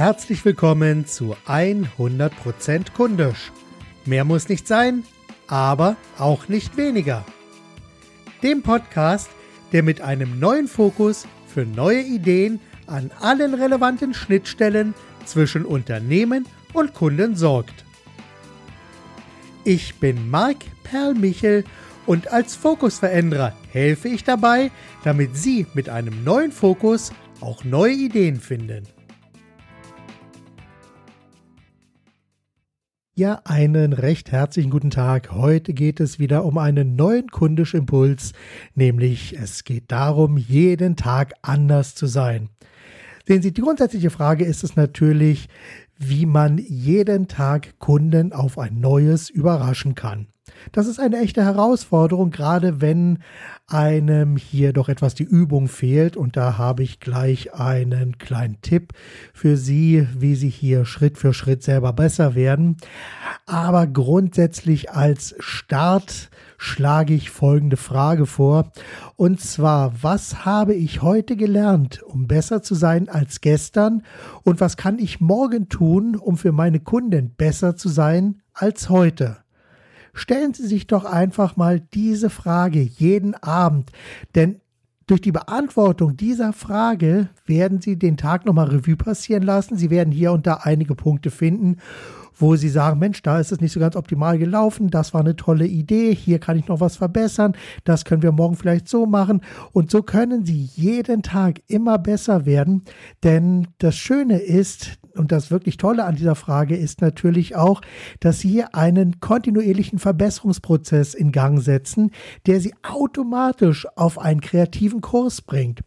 herzlich willkommen zu 100% kundisch. Mehr muss nicht sein, aber auch nicht weniger. Dem Podcast, der mit einem neuen Fokus für neue Ideen an allen relevanten Schnittstellen zwischen Unternehmen und Kunden sorgt. Ich bin Marc Perlmichel und als Fokusveränderer helfe ich dabei, damit Sie mit einem neuen Fokus auch neue Ideen finden. Ja, einen recht herzlichen guten Tag. Heute geht es wieder um einen neuen kundischen Impuls, nämlich es geht darum, jeden Tag anders zu sein. Sehen Sie, die grundsätzliche Frage ist es natürlich, wie man jeden Tag Kunden auf ein neues überraschen kann. Das ist eine echte Herausforderung, gerade wenn einem hier doch etwas die Übung fehlt. Und da habe ich gleich einen kleinen Tipp für Sie, wie Sie hier Schritt für Schritt selber besser werden. Aber grundsätzlich als Start schlage ich folgende Frage vor. Und zwar, was habe ich heute gelernt, um besser zu sein als gestern? Und was kann ich morgen tun, um für meine Kunden besser zu sein als heute? Stellen Sie sich doch einfach mal diese Frage jeden Abend, denn durch die Beantwortung dieser Frage werden Sie den Tag nochmal Revue passieren lassen. Sie werden hier und da einige Punkte finden, wo Sie sagen, Mensch, da ist es nicht so ganz optimal gelaufen, das war eine tolle Idee, hier kann ich noch was verbessern, das können wir morgen vielleicht so machen. Und so können Sie jeden Tag immer besser werden, denn das Schöne ist, und das wirklich Tolle an dieser Frage ist natürlich auch, dass Sie einen kontinuierlichen Verbesserungsprozess in Gang setzen, der Sie automatisch auf einen kreativen Kurs bringt.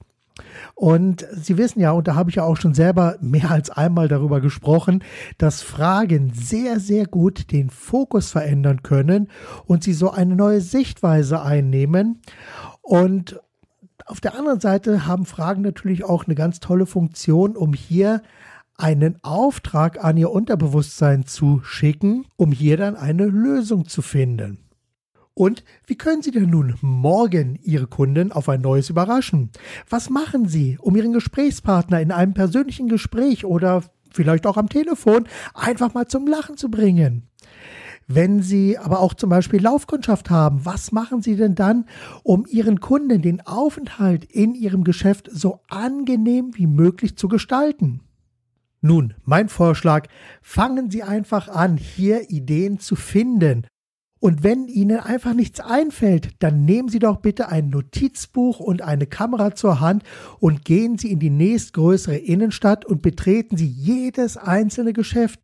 Und Sie wissen ja, und da habe ich ja auch schon selber mehr als einmal darüber gesprochen, dass Fragen sehr, sehr gut den Fokus verändern können und Sie so eine neue Sichtweise einnehmen. Und auf der anderen Seite haben Fragen natürlich auch eine ganz tolle Funktion, um hier einen Auftrag an ihr Unterbewusstsein zu schicken, um hier dann eine Lösung zu finden. Und wie können Sie denn nun morgen Ihre Kunden auf ein neues überraschen? Was machen Sie, um Ihren Gesprächspartner in einem persönlichen Gespräch oder vielleicht auch am Telefon einfach mal zum Lachen zu bringen? Wenn Sie aber auch zum Beispiel Laufkundschaft haben, was machen Sie denn dann, um Ihren Kunden den Aufenthalt in Ihrem Geschäft so angenehm wie möglich zu gestalten? Nun, mein Vorschlag, fangen Sie einfach an, hier Ideen zu finden. Und wenn Ihnen einfach nichts einfällt, dann nehmen Sie doch bitte ein Notizbuch und eine Kamera zur Hand und gehen Sie in die nächstgrößere Innenstadt und betreten Sie jedes einzelne Geschäft.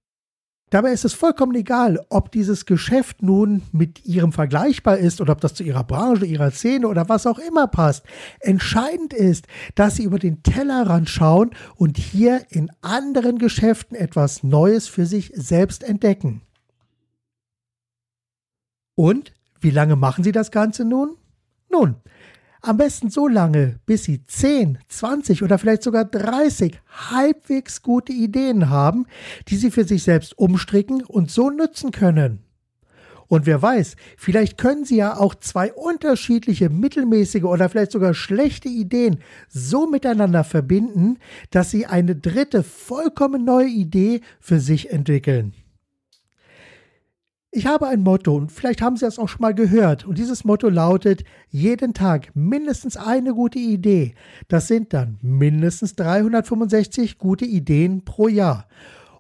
Dabei ist es vollkommen egal, ob dieses Geschäft nun mit Ihrem vergleichbar ist oder ob das zu Ihrer Branche, Ihrer Szene oder was auch immer passt. Entscheidend ist, dass Sie über den Tellerrand schauen und hier in anderen Geschäften etwas Neues für sich selbst entdecken. Und wie lange machen Sie das Ganze nun? Nun, am besten so lange, bis Sie 10, 20 oder vielleicht sogar 30 halbwegs gute Ideen haben, die Sie für sich selbst umstricken und so nutzen können. Und wer weiß, vielleicht können Sie ja auch zwei unterschiedliche mittelmäßige oder vielleicht sogar schlechte Ideen so miteinander verbinden, dass Sie eine dritte vollkommen neue Idee für sich entwickeln. Ich habe ein Motto und vielleicht haben Sie das auch schon mal gehört. Und dieses Motto lautet, jeden Tag mindestens eine gute Idee. Das sind dann mindestens 365 gute Ideen pro Jahr.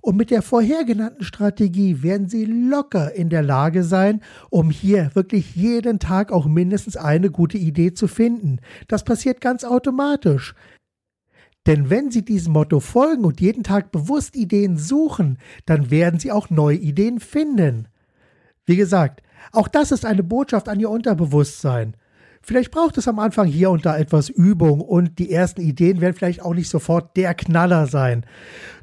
Und mit der vorhergenannten Strategie werden Sie locker in der Lage sein, um hier wirklich jeden Tag auch mindestens eine gute Idee zu finden. Das passiert ganz automatisch. Denn wenn Sie diesem Motto folgen und jeden Tag bewusst Ideen suchen, dann werden Sie auch neue Ideen finden. Wie gesagt, auch das ist eine Botschaft an Ihr Unterbewusstsein. Vielleicht braucht es am Anfang hier und da etwas Übung und die ersten Ideen werden vielleicht auch nicht sofort der Knaller sein.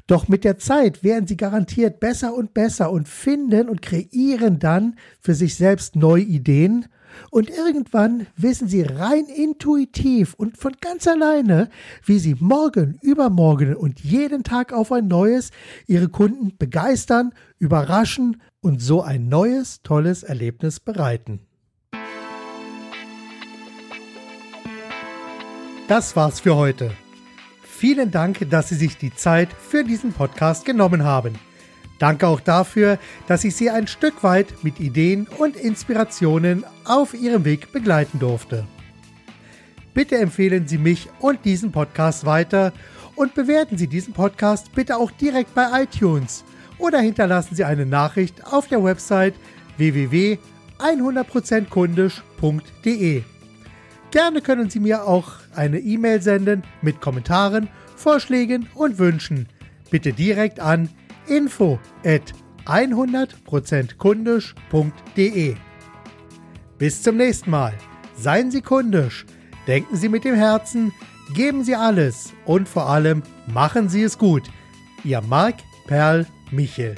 Doch mit der Zeit werden sie garantiert besser und besser und finden und kreieren dann für sich selbst neue Ideen und irgendwann wissen sie rein intuitiv und von ganz alleine, wie sie morgen, übermorgen und jeden Tag auf ein neues ihre Kunden begeistern, überraschen und so ein neues, tolles Erlebnis bereiten. Das war's für heute. vielen Dank, dass Sie sich die Zeit für diesen Podcast genommen haben. Danke auch dafür, dass ich Sie ein Stück weit mit Ideen und Inspirationen auf Ihrem Weg begleiten durfte. Bitte empfehlen Sie mich und diesen Podcast weiter und bewerten Sie diesen Podcast bitte auch direkt bei iTunes oder hinterlassen Sie eine Nachricht auf der Website www.100%kundisch.de. Gerne können Sie mir auch eine E-Mail senden mit Kommentaren, Vorschlägen und Wünschen. Bitte direkt an info at 100%kundisch.de. Bis zum nächsten Mal. Seien Sie kundisch, denken Sie mit dem Herzen, geben Sie alles und vor allem machen Sie es gut. Ihr Marc Perl Michel.